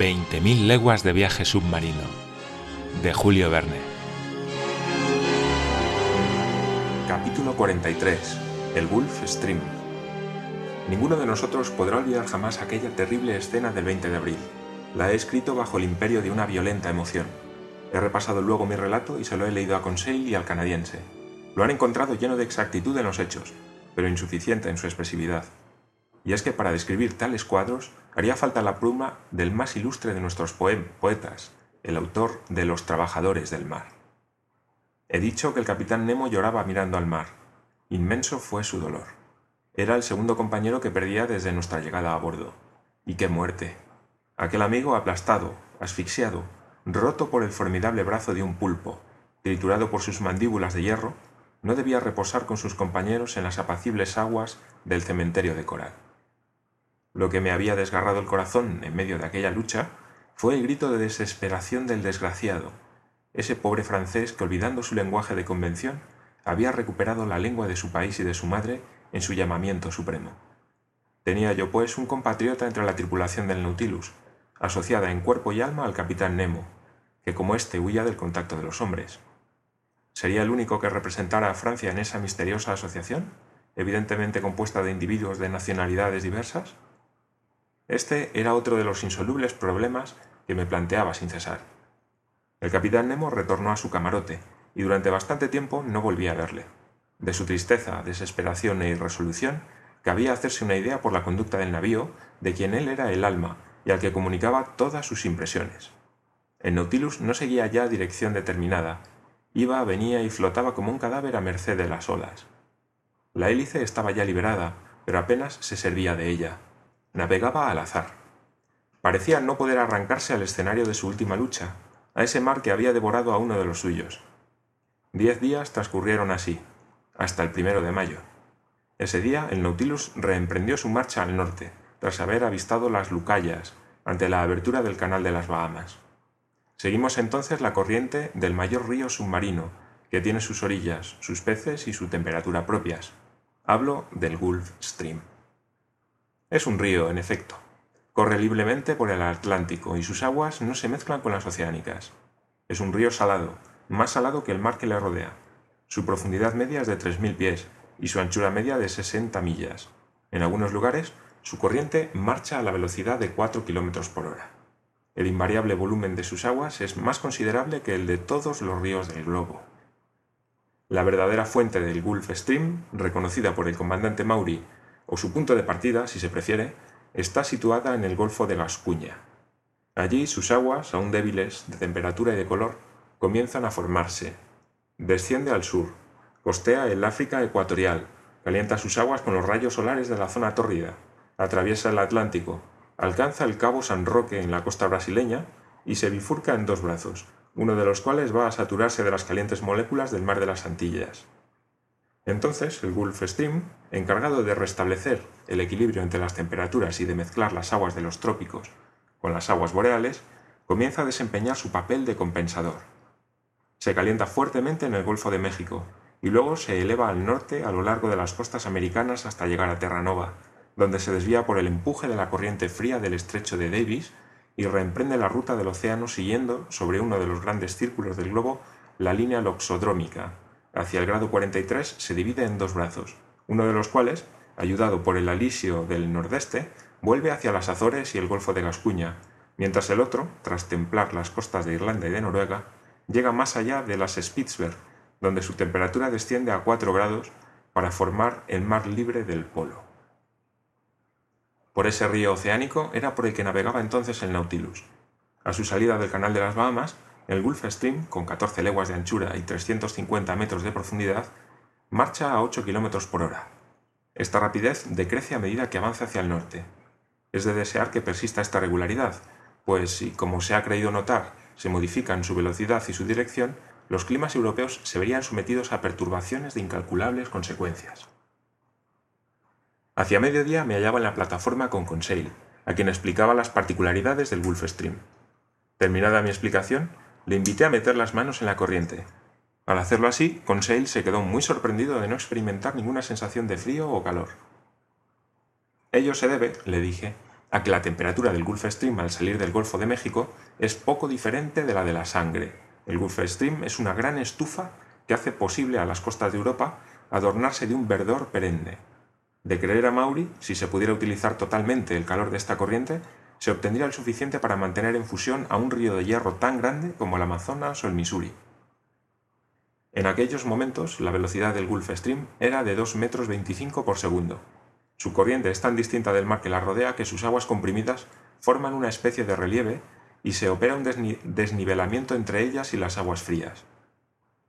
20.000 leguas de viaje submarino, de Julio Verne. Capítulo 43. El Gulf Stream. Ninguno de nosotros podrá olvidar jamás aquella terrible escena del 20 de abril. La he escrito bajo el imperio de una violenta emoción. He repasado luego mi relato y se lo he leído a Conseil y al canadiense. Lo han encontrado lleno de exactitud en los hechos, pero insuficiente en su expresividad. Y es que para describir tales cuadros haría falta la pluma del más ilustre de nuestros poetas, el autor de Los Trabajadores del Mar. He dicho que el capitán Nemo lloraba mirando al mar. Inmenso fue su dolor. Era el segundo compañero que perdía desde nuestra llegada a bordo. Y qué muerte. Aquel amigo aplastado, asfixiado, roto por el formidable brazo de un pulpo, triturado por sus mandíbulas de hierro, no debía reposar con sus compañeros en las apacibles aguas del cementerio de coral. Lo que me había desgarrado el corazón en medio de aquella lucha fue el grito de desesperación del desgraciado, ese pobre francés que olvidando su lenguaje de convención había recuperado la lengua de su país y de su madre en su llamamiento supremo. Tenía yo pues un compatriota entre la tripulación del Nautilus, asociada en cuerpo y alma al capitán Nemo, que como éste huía del contacto de los hombres. ¿Sería el único que representara a Francia en esa misteriosa asociación, evidentemente compuesta de individuos de nacionalidades diversas? Este era otro de los insolubles problemas que me planteaba sin cesar. El capitán Nemo retornó a su camarote y durante bastante tiempo no volví a verle. De su tristeza, desesperación e irresolución, cabía hacerse una idea por la conducta del navío de quien él era el alma y al que comunicaba todas sus impresiones. El Nautilus no seguía ya dirección determinada, iba, venía y flotaba como un cadáver a merced de las olas. La hélice estaba ya liberada, pero apenas se servía de ella. Navegaba al azar. Parecía no poder arrancarse al escenario de su última lucha, a ese mar que había devorado a uno de los suyos. Diez días transcurrieron así, hasta el primero de mayo. Ese día el Nautilus reemprendió su marcha al norte, tras haber avistado las Lucayas, ante la abertura del canal de las Bahamas. Seguimos entonces la corriente del mayor río submarino, que tiene sus orillas, sus peces y su temperatura propias. Hablo del Gulf Stream. Es un río, en efecto. Corre libremente por el Atlántico y sus aguas no se mezclan con las oceánicas. Es un río salado, más salado que el mar que le rodea. Su profundidad media es de 3.000 pies y su anchura media de 60 millas. En algunos lugares, su corriente marcha a la velocidad de 4 km por hora. El invariable volumen de sus aguas es más considerable que el de todos los ríos del globo. La verdadera fuente del Gulf Stream, reconocida por el comandante Maury o su punto de partida, si se prefiere, está situada en el Golfo de Gascuña. Allí sus aguas, aún débiles de temperatura y de color, comienzan a formarse. Desciende al sur, costea el África ecuatorial, calienta sus aguas con los rayos solares de la zona tórrida, atraviesa el Atlántico, alcanza el Cabo San Roque en la costa brasileña y se bifurca en dos brazos, uno de los cuales va a saturarse de las calientes moléculas del mar de las Antillas. Entonces, el Gulf Stream, encargado de restablecer el equilibrio entre las temperaturas y de mezclar las aguas de los trópicos con las aguas boreales, comienza a desempeñar su papel de compensador. Se calienta fuertemente en el Golfo de México y luego se eleva al norte a lo largo de las costas americanas hasta llegar a Terranova, donde se desvía por el empuje de la corriente fría del estrecho de Davis y reemprende la ruta del océano siguiendo, sobre uno de los grandes círculos del globo, la línea loxodrómica, hacia el grado 43 se divide en dos brazos, uno de los cuales, ayudado por el alisio del nordeste, vuelve hacia las Azores y el Golfo de Gascuña, mientras el otro, tras templar las costas de Irlanda y de Noruega, llega más allá de las Spitzberg, donde su temperatura desciende a 4 grados para formar el mar libre del polo. Por ese río oceánico era por el que navegaba entonces el Nautilus. A su salida del canal de las Bahamas, el Gulf Stream, con 14 leguas de anchura y 350 metros de profundidad, marcha a 8 km por hora. Esta rapidez decrece a medida que avanza hacia el norte. Es de desear que persista esta regularidad, pues si, como se ha creído notar, se modifican su velocidad y su dirección, los climas europeos se verían sometidos a perturbaciones de incalculables consecuencias. Hacia mediodía me hallaba en la plataforma con Conseil, a quien explicaba las particularidades del Gulf Stream. Terminada mi explicación, le invité a meter las manos en la corriente. Al hacerlo así, Conseil se quedó muy sorprendido de no experimentar ninguna sensación de frío o calor. Ello se debe, le dije, a que la temperatura del Gulf Stream al salir del Golfo de México es poco diferente de la de la sangre. El Gulf Stream es una gran estufa que hace posible a las costas de Europa adornarse de un verdor perenne. De creer a Maury, si se pudiera utilizar totalmente el calor de esta corriente, se obtendría el suficiente para mantener en fusión a un río de hierro tan grande como el Amazonas o el Missouri. En aquellos momentos, la velocidad del Gulf Stream era de 2 metros 25 por segundo. Su corriente es tan distinta del mar que la rodea que sus aguas comprimidas forman una especie de relieve y se opera un desnivelamiento entre ellas y las aguas frías.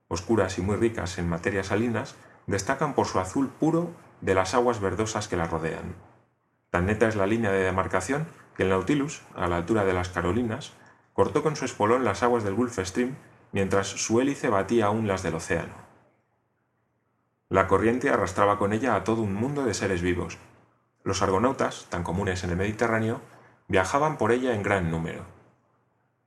Oscuras y muy ricas en materias salinas, destacan por su azul puro de las aguas verdosas que las rodean. Tan neta es la línea de demarcación que el Nautilus, a la altura de las Carolinas, cortó con su espolón las aguas del Gulf Stream mientras su hélice batía aún las del océano. La corriente arrastraba con ella a todo un mundo de seres vivos. Los argonautas, tan comunes en el Mediterráneo, viajaban por ella en gran número.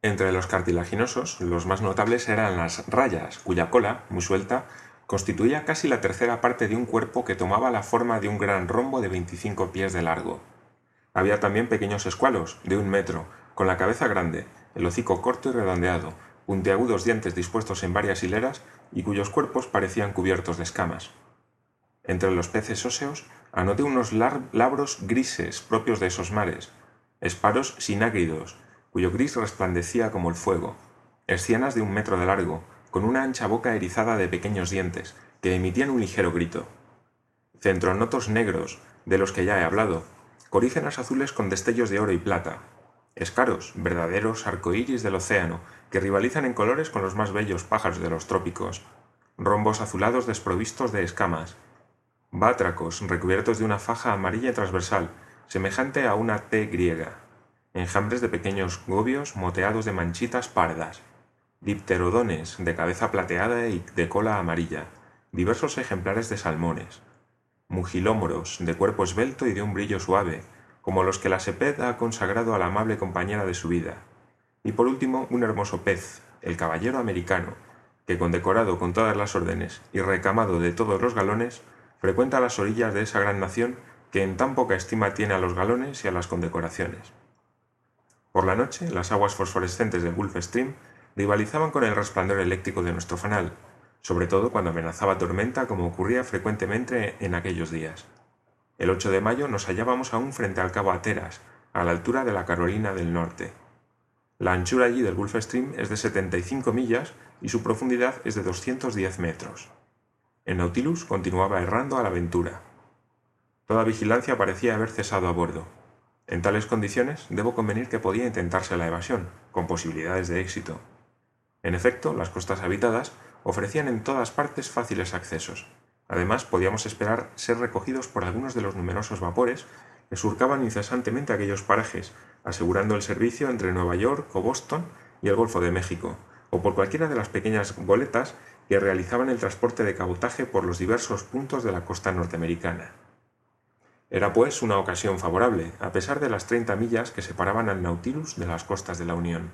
Entre los cartilaginosos, los más notables eran las rayas, cuya cola, muy suelta, constituía casi la tercera parte de un cuerpo que tomaba la forma de un gran rombo de 25 pies de largo. Había también pequeños escualos, de un metro, con la cabeza grande, el hocico corto y redondeado, puntiagudos dientes dispuestos en varias hileras y cuyos cuerpos parecían cubiertos de escamas. Entre los peces óseos anoté unos labros grises propios de esos mares, esparos sinágridos, cuyo gris resplandecía como el fuego, escianas de un metro de largo, con una ancha boca erizada de pequeños dientes, que emitían un ligero grito. Centronotos negros, de los que ya he hablado, corígenas azules con destellos de oro y plata, escaros, verdaderos arcoíris del océano, que rivalizan en colores con los más bellos pájaros de los trópicos, rombos azulados desprovistos de escamas, bátracos recubiertos de una faja amarilla transversal, semejante a una T griega, enjambres de pequeños gobios moteados de manchitas pardas, dipterodones de cabeza plateada y de cola amarilla, diversos ejemplares de salmones, mugilómoros de cuerpo esbelto y de un brillo suave, como los que la Seped ha consagrado a la amable compañera de su vida, y por último, un hermoso pez, el caballero americano, que condecorado con todas las órdenes y recamado de todos los galones, frecuenta las orillas de esa gran nación que en tan poca estima tiene a los galones y a las condecoraciones. Por la noche, las aguas fosforescentes del Gulf Stream rivalizaban con el resplandor eléctrico de nuestro fanal, sobre todo cuando amenazaba tormenta como ocurría frecuentemente en aquellos días. El 8 de mayo nos hallábamos aún frente al cabo Ateras, a la altura de la Carolina del Norte. La anchura allí del Gulf Stream es de 75 millas y su profundidad es de 210 metros. El Nautilus continuaba errando a la aventura. Toda vigilancia parecía haber cesado a bordo. En tales condiciones debo convenir que podía intentarse la evasión, con posibilidades de éxito. En efecto, las costas habitadas ofrecían en todas partes fáciles accesos. Además, podíamos esperar ser recogidos por algunos de los numerosos vapores que surcaban incesantemente aquellos parajes, asegurando el servicio entre Nueva York o Boston y el Golfo de México, o por cualquiera de las pequeñas goletas que realizaban el transporte de cabotaje por los diversos puntos de la costa norteamericana. Era pues una ocasión favorable, a pesar de las 30 millas que separaban al Nautilus de las costas de la Unión.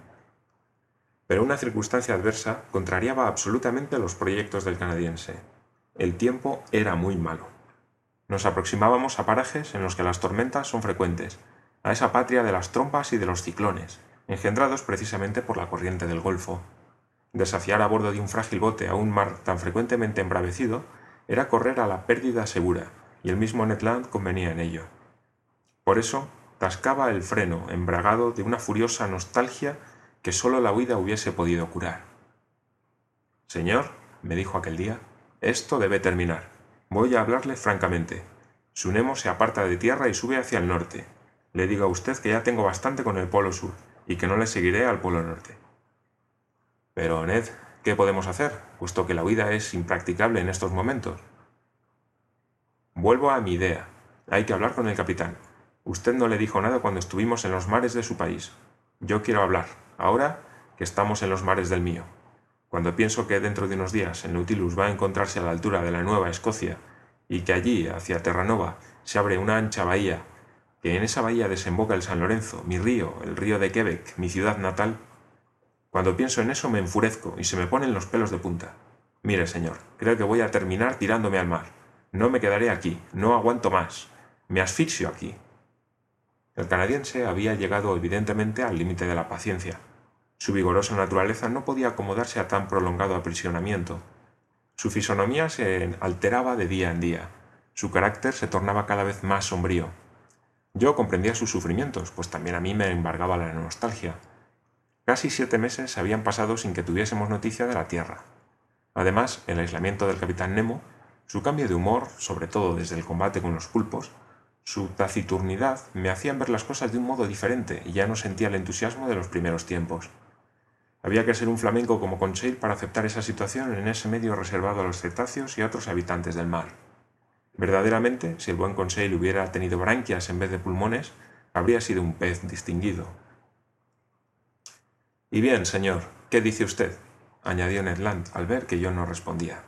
Pero una circunstancia adversa contrariaba absolutamente los proyectos del canadiense. El tiempo era muy malo. Nos aproximábamos a parajes en los que las tormentas son frecuentes, a esa patria de las trompas y de los ciclones, engendrados precisamente por la corriente del Golfo. Desafiar a bordo de un frágil bote a un mar tan frecuentemente embravecido era correr a la pérdida segura, y el mismo Ned Land convenía en ello. Por eso, tascaba el freno, embragado de una furiosa nostalgia que sólo la huida hubiese podido curar. Señor, me dijo aquel día, esto debe terminar. Voy a hablarle francamente. Sunemo se aparta de tierra y sube hacia el norte, le digo a usted que ya tengo bastante con el Polo Sur y que no le seguiré al Polo Norte. Pero, Ned, ¿qué podemos hacer, puesto que la huida es impracticable en estos momentos? Vuelvo a mi idea. Hay que hablar con el capitán. Usted no le dijo nada cuando estuvimos en los mares de su país. Yo quiero hablar, ahora que estamos en los mares del mío. Cuando pienso que dentro de unos días el Nautilus va a encontrarse a la altura de la Nueva Escocia y que allí, hacia Terranova, se abre una ancha bahía que en esa bahía desemboca el San Lorenzo, mi río, el río de Quebec, mi ciudad natal, cuando pienso en eso me enfurezco y se me ponen los pelos de punta. Mire, señor, creo que voy a terminar tirándome al mar. No me quedaré aquí, no aguanto más. Me asfixio aquí. El canadiense había llegado evidentemente al límite de la paciencia. Su vigorosa naturaleza no podía acomodarse a tan prolongado aprisionamiento. Su fisonomía se alteraba de día en día. Su carácter se tornaba cada vez más sombrío. Yo comprendía sus sufrimientos, pues también a mí me embargaba la nostalgia. Casi siete meses habían pasado sin que tuviésemos noticia de la Tierra. Además, el aislamiento del capitán Nemo, su cambio de humor, sobre todo desde el combate con los pulpos, su taciturnidad me hacían ver las cosas de un modo diferente y ya no sentía el entusiasmo de los primeros tiempos. Había que ser un flamenco como Conseil para aceptar esa situación en ese medio reservado a los cetáceos y a otros habitantes del mar. Verdaderamente, si el buen Conseil hubiera tenido branquias en vez de pulmones, habría sido un pez distinguido. Y bien, señor, ¿qué dice usted? añadió Ned Land al ver que yo no respondía.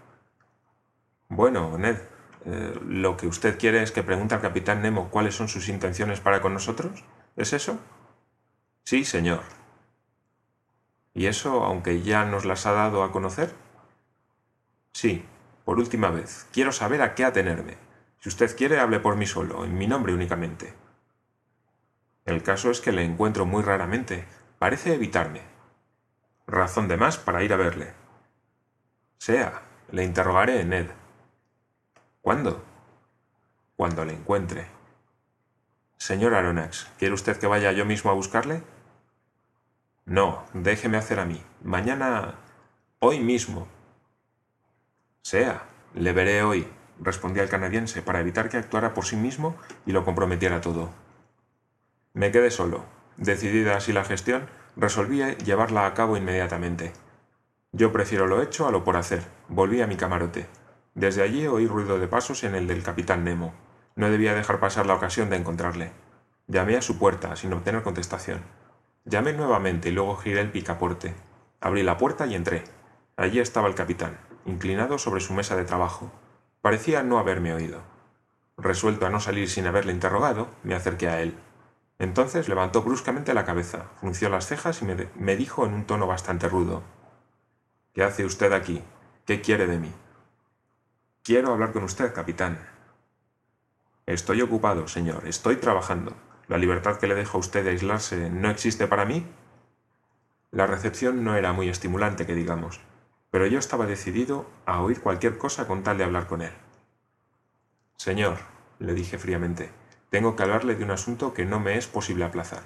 Bueno, Ned, eh, ¿lo que usted quiere es que pregunte al capitán Nemo cuáles son sus intenciones para con nosotros? ¿Es eso? Sí, señor. ¿Y eso aunque ya nos las ha dado a conocer? Sí, por última vez. Quiero saber a qué atenerme. Si usted quiere, hable por mí solo, en mi nombre únicamente. El caso es que le encuentro muy raramente. Parece evitarme. Razón de más para ir a verle. Sea, le interrogaré, Ned. ¿Cuándo? Cuando le encuentre. Señor Aronax, ¿quiere usted que vaya yo mismo a buscarle? No, déjeme hacer a mí. Mañana... hoy mismo. Sea, le veré hoy, respondía el canadiense, para evitar que actuara por sí mismo y lo comprometiera todo. Me quedé solo. Decidida así la gestión, resolví llevarla a cabo inmediatamente. Yo prefiero lo hecho a lo por hacer. Volví a mi camarote. Desde allí oí ruido de pasos en el del capitán Nemo. No debía dejar pasar la ocasión de encontrarle. Llamé a su puerta, sin obtener contestación. Llamé nuevamente y luego giré el picaporte. Abrí la puerta y entré. Allí estaba el capitán, inclinado sobre su mesa de trabajo. Parecía no haberme oído. Resuelto a no salir sin haberle interrogado, me acerqué a él. Entonces levantó bruscamente la cabeza, frunció las cejas y me, me dijo en un tono bastante rudo. ¿Qué hace usted aquí? ¿Qué quiere de mí? Quiero hablar con usted, capitán. Estoy ocupado, señor, estoy trabajando. ¿La libertad que le dejo a usted de aislarse no existe para mí? La recepción no era muy estimulante, que digamos, pero yo estaba decidido a oír cualquier cosa con tal de hablar con él. Señor, le dije fríamente, tengo que hablarle de un asunto que no me es posible aplazar.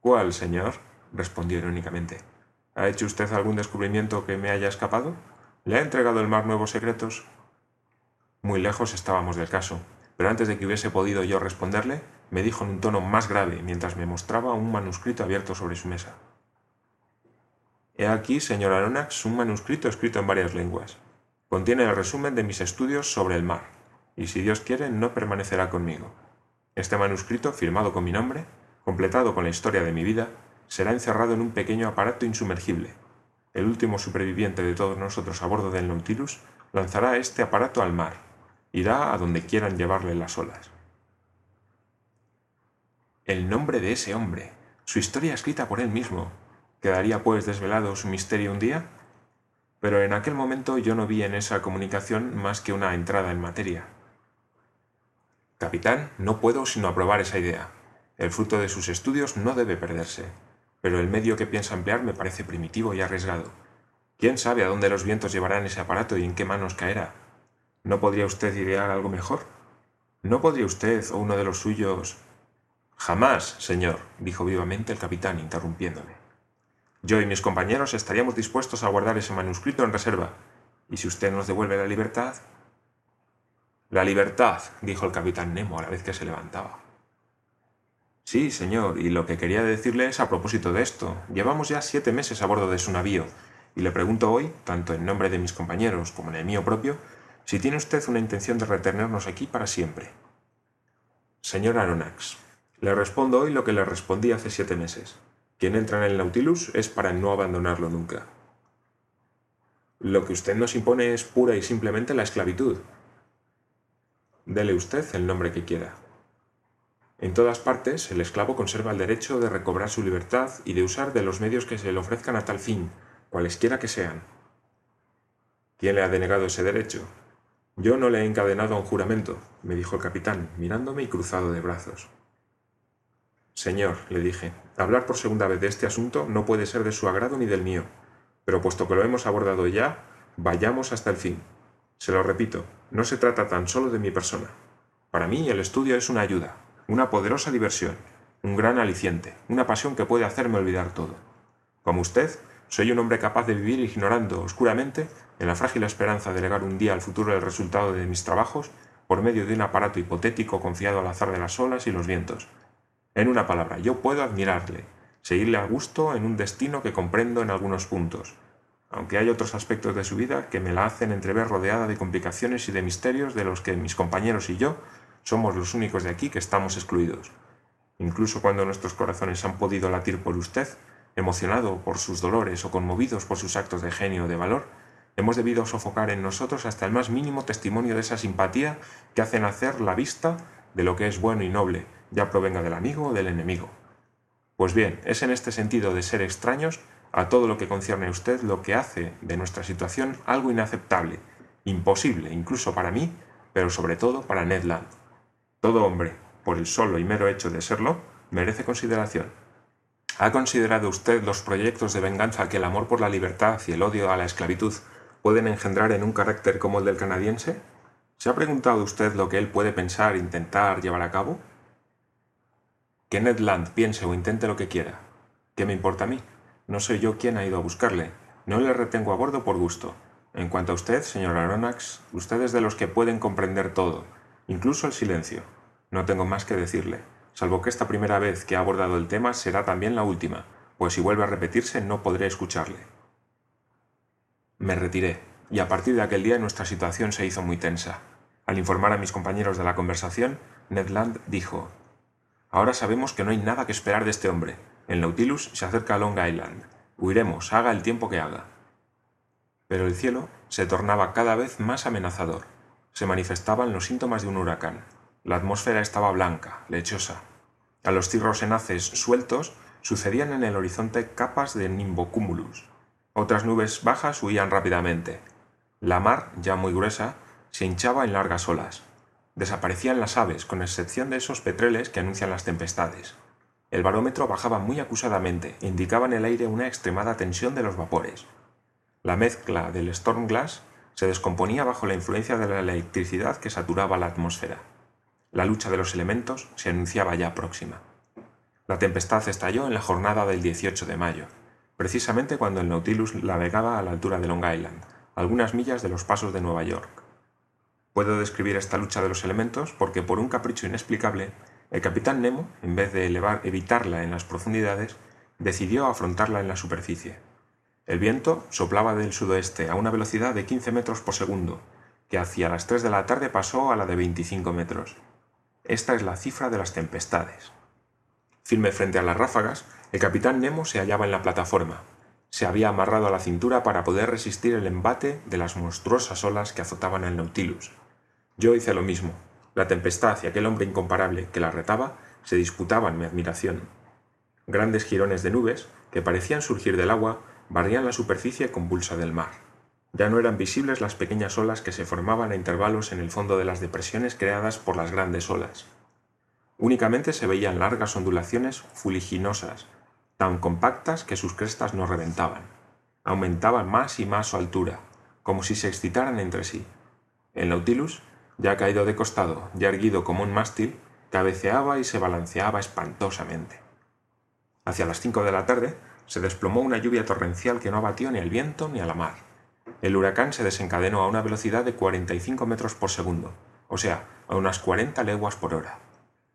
¿Cuál, señor? respondió irónicamente. ¿Ha hecho usted algún descubrimiento que me haya escapado? ¿Le ha entregado el mar nuevos secretos? Muy lejos estábamos del caso, pero antes de que hubiese podido yo responderle, me dijo en un tono más grave mientras me mostraba un manuscrito abierto sobre su mesa. He aquí, señor Aronax, un manuscrito escrito en varias lenguas. Contiene el resumen de mis estudios sobre el mar, y si Dios quiere, no permanecerá conmigo. Este manuscrito, firmado con mi nombre, completado con la historia de mi vida, será encerrado en un pequeño aparato insumergible, el último superviviente de todos nosotros a bordo del Nautilus, lanzará este aparato al mar. Irá a donde quieran llevarle las olas. El nombre de ese hombre, su historia escrita por él mismo, ¿quedaría pues desvelado su misterio un día? Pero en aquel momento yo no vi en esa comunicación más que una entrada en materia. Capitán, no puedo sino aprobar esa idea. El fruto de sus estudios no debe perderse pero el medio que piensa emplear me parece primitivo y arriesgado. ¿Quién sabe a dónde los vientos llevarán ese aparato y en qué manos caerá? ¿No podría usted idear algo mejor? ¿No podría usted o uno de los suyos... Jamás, señor, dijo vivamente el capitán, interrumpiéndome. Yo y mis compañeros estaríamos dispuestos a guardar ese manuscrito en reserva. ¿Y si usted nos devuelve la libertad? La libertad, dijo el capitán Nemo a la vez que se levantaba. Sí, señor, y lo que quería decirle es a propósito de esto. Llevamos ya siete meses a bordo de su navío, y le pregunto hoy, tanto en nombre de mis compañeros como en el mío propio, si tiene usted una intención de retenernos aquí para siempre. Señor Aronax, le respondo hoy lo que le respondí hace siete meses. Quien entra en el Nautilus es para no abandonarlo nunca. Lo que usted nos impone es pura y simplemente la esclavitud. Dele usted el nombre que quiera. En todas partes, el esclavo conserva el derecho de recobrar su libertad y de usar de los medios que se le ofrezcan a tal fin, cualesquiera que sean. ¿Quién le ha denegado ese derecho? Yo no le he encadenado a un juramento, me dijo el capitán, mirándome y cruzado de brazos. Señor, le dije, hablar por segunda vez de este asunto no puede ser de su agrado ni del mío, pero puesto que lo hemos abordado ya, vayamos hasta el fin. Se lo repito, no se trata tan solo de mi persona. Para mí el estudio es una ayuda, una poderosa diversión, un gran aliciente, una pasión que puede hacerme olvidar todo. Como usted, soy un hombre capaz de vivir ignorando oscuramente, en la frágil esperanza de legar un día al futuro el resultado de mis trabajos, por medio de un aparato hipotético confiado al azar de las olas y los vientos. En una palabra, yo puedo admirarle, seguirle a gusto en un destino que comprendo en algunos puntos, aunque hay otros aspectos de su vida que me la hacen entrever rodeada de complicaciones y de misterios de los que mis compañeros y yo somos los únicos de aquí que estamos excluidos. Incluso cuando nuestros corazones han podido latir por usted, emocionado por sus dolores o conmovidos por sus actos de genio o de valor, hemos debido sofocar en nosotros hasta el más mínimo testimonio de esa simpatía que hace nacer la vista de lo que es bueno y noble, ya provenga del amigo o del enemigo. Pues bien, es en este sentido de ser extraños a todo lo que concierne a usted lo que hace de nuestra situación algo inaceptable, imposible incluso para mí, pero sobre todo para Ned Land. Todo hombre, por el solo y mero hecho de serlo, merece consideración. ¿Ha considerado usted los proyectos de venganza que el amor por la libertad y el odio a la esclavitud pueden engendrar en un carácter como el del canadiense? ¿Se ha preguntado usted lo que él puede pensar intentar llevar a cabo? Que Ned Land piense o intente lo que quiera. ¿Qué me importa a mí? No soy yo quien ha ido a buscarle. No le retengo a bordo por gusto. En cuanto a usted, señor Aronnax, usted es de los que pueden comprender todo, incluso el silencio. No tengo más que decirle, salvo que esta primera vez que ha abordado el tema será también la última, pues si vuelve a repetirse no podré escucharle. Me retiré, y a partir de aquel día nuestra situación se hizo muy tensa. Al informar a mis compañeros de la conversación, Ned Land dijo, Ahora sabemos que no hay nada que esperar de este hombre. El Nautilus se acerca a Long Island. Huiremos, haga el tiempo que haga. Pero el cielo se tornaba cada vez más amenazador. Se manifestaban los síntomas de un huracán. La atmósfera estaba blanca, lechosa. A los cirros enaces sueltos sucedían en el horizonte capas de nimbocumulus. Otras nubes bajas huían rápidamente. La mar, ya muy gruesa, se hinchaba en largas olas. Desaparecían las aves, con excepción de esos petreles que anuncian las tempestades. El barómetro bajaba muy acusadamente e indicaba en el aire una extremada tensión de los vapores. La mezcla del storm glass se descomponía bajo la influencia de la electricidad que saturaba la atmósfera. La lucha de los elementos se anunciaba ya próxima. La tempestad estalló en la jornada del 18 de mayo, precisamente cuando el Nautilus navegaba a la altura de Long Island, algunas millas de los pasos de Nueva York. Puedo describir esta lucha de los elementos porque por un capricho inexplicable el capitán Nemo, en vez de evitarla en las profundidades, decidió afrontarla en la superficie. El viento soplaba del sudoeste a una velocidad de 15 metros por segundo, que hacia las 3 de la tarde pasó a la de 25 metros. Esta es la cifra de las tempestades. Firme frente a las ráfagas, el capitán Nemo se hallaba en la plataforma. Se había amarrado a la cintura para poder resistir el embate de las monstruosas olas que azotaban el Nautilus. Yo hice lo mismo, la tempestad y aquel hombre incomparable que la retaba se disputaban mi admiración. Grandes jirones de nubes, que parecían surgir del agua, barrían la superficie convulsa del mar. Ya no eran visibles las pequeñas olas que se formaban a intervalos en el fondo de las depresiones creadas por las grandes olas. Únicamente se veían largas ondulaciones fuliginosas, tan compactas que sus crestas no reventaban. Aumentaban más y más su altura, como si se excitaran entre sí. El Nautilus ya caído de costado, ya erguido como un mástil, cabeceaba y se balanceaba espantosamente. Hacia las cinco de la tarde se desplomó una lluvia torrencial que no abatió ni al viento ni a la mar. El huracán se desencadenó a una velocidad de 45 metros por segundo, o sea, a unas 40 leguas por hora.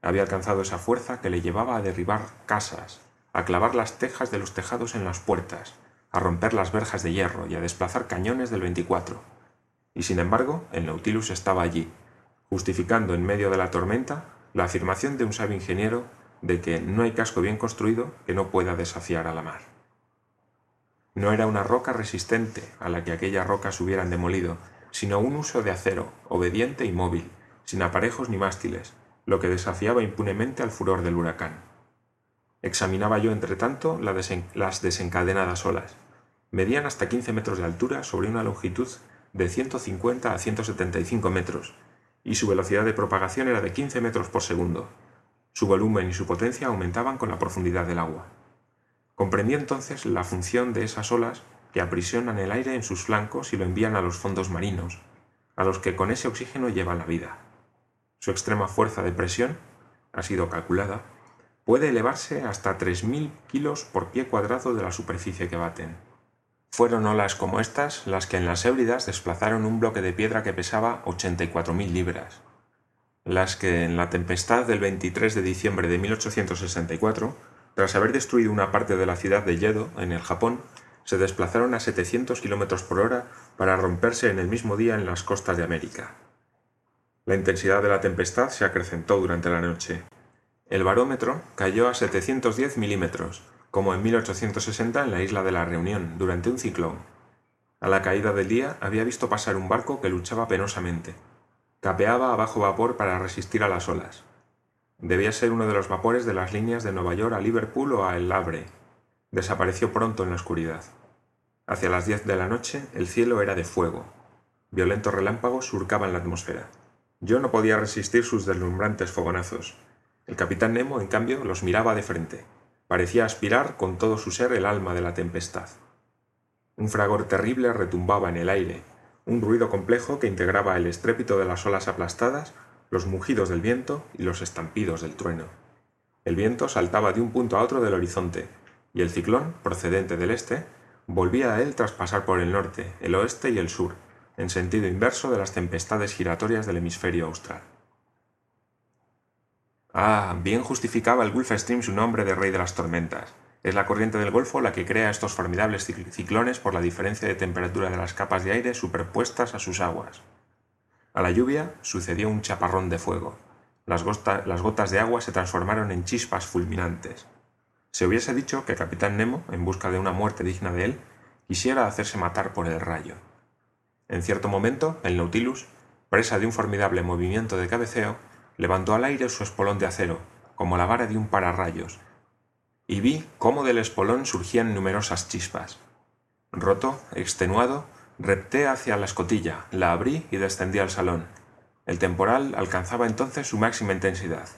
Había alcanzado esa fuerza que le llevaba a derribar casas, a clavar las tejas de los tejados en las puertas, a romper las verjas de hierro y a desplazar cañones del 24 y sin embargo el Nautilus estaba allí, justificando en medio de la tormenta la afirmación de un sabio ingeniero de que no hay casco bien construido que no pueda desafiar a la mar. No era una roca resistente a la que aquellas rocas hubieran demolido, sino un uso de acero, obediente y móvil, sin aparejos ni mástiles, lo que desafiaba impunemente al furor del huracán. Examinaba yo, entre tanto, las desencadenadas olas. Medían hasta 15 metros de altura sobre una longitud de 150 a 175 metros, y su velocidad de propagación era de 15 metros por segundo. Su volumen y su potencia aumentaban con la profundidad del agua. Comprendí entonces la función de esas olas que aprisionan el aire en sus flancos y lo envían a los fondos marinos, a los que con ese oxígeno llevan la vida. Su extrema fuerza de presión, ha sido calculada, puede elevarse hasta 3.000 kilos por pie cuadrado de la superficie que baten. Fueron olas como estas las que en las Hébridas desplazaron un bloque de piedra que pesaba 84.000 libras, las que en la tempestad del 23 de diciembre de 1864, tras haber destruido una parte de la ciudad de Yedo, en el Japón, se desplazaron a 700 km por hora para romperse en el mismo día en las costas de América. La intensidad de la tempestad se acrecentó durante la noche. El barómetro cayó a 710 milímetros, como en 1860 en la isla de la Reunión, durante un ciclón. A la caída del día había visto pasar un barco que luchaba penosamente. Capeaba a bajo vapor para resistir a las olas. Debía ser uno de los vapores de las líneas de Nueva York a Liverpool o a El Havre. Desapareció pronto en la oscuridad. Hacia las diez de la noche el cielo era de fuego. Violentos relámpagos surcaban la atmósfera. Yo no podía resistir sus deslumbrantes fogonazos. El capitán Nemo, en cambio, los miraba de frente. Parecía aspirar con todo su ser el alma de la tempestad. Un fragor terrible retumbaba en el aire, un ruido complejo que integraba el estrépito de las olas aplastadas, los mugidos del viento y los estampidos del trueno. El viento saltaba de un punto a otro del horizonte, y el ciclón, procedente del este, volvía a él tras pasar por el norte, el oeste y el sur, en sentido inverso de las tempestades giratorias del hemisferio austral. Ah, bien justificaba el Gulf Stream su nombre de rey de las tormentas. Es la corriente del Golfo la que crea estos formidables ciclones por la diferencia de temperatura de las capas de aire superpuestas a sus aguas. A la lluvia sucedió un chaparrón de fuego. Las, las gotas de agua se transformaron en chispas fulminantes. Se hubiese dicho que Capitán Nemo, en busca de una muerte digna de él, quisiera hacerse matar por el rayo. En cierto momento, el Nautilus, presa de un formidable movimiento de cabeceo, levantó al aire su espolón de acero, como la vara de un pararrayos, y vi cómo del espolón surgían numerosas chispas. Roto, extenuado, repté hacia la escotilla, la abrí y descendí al salón. El temporal alcanzaba entonces su máxima intensidad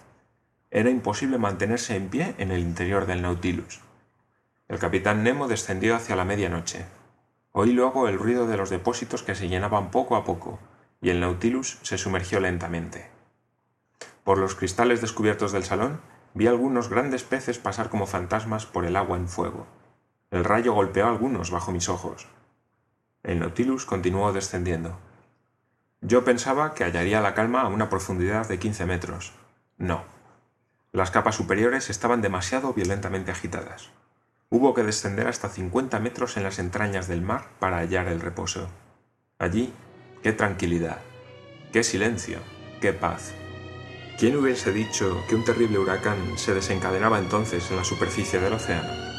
era imposible mantenerse en pie en el interior del Nautilus. El capitán Nemo descendió hacia la medianoche. Oí luego el ruido de los depósitos que se llenaban poco a poco, y el Nautilus se sumergió lentamente. Por los cristales descubiertos del salón vi algunos grandes peces pasar como fantasmas por el agua en fuego. El rayo golpeó a algunos bajo mis ojos. El Nautilus continuó descendiendo. Yo pensaba que hallaría la calma a una profundidad de quince metros. No, las capas superiores estaban demasiado violentamente agitadas. Hubo que descender hasta 50 metros en las entrañas del mar para hallar el reposo. Allí, qué tranquilidad, qué silencio, qué paz. ¿Quién hubiese dicho que un terrible huracán se desencadenaba entonces en la superficie del océano?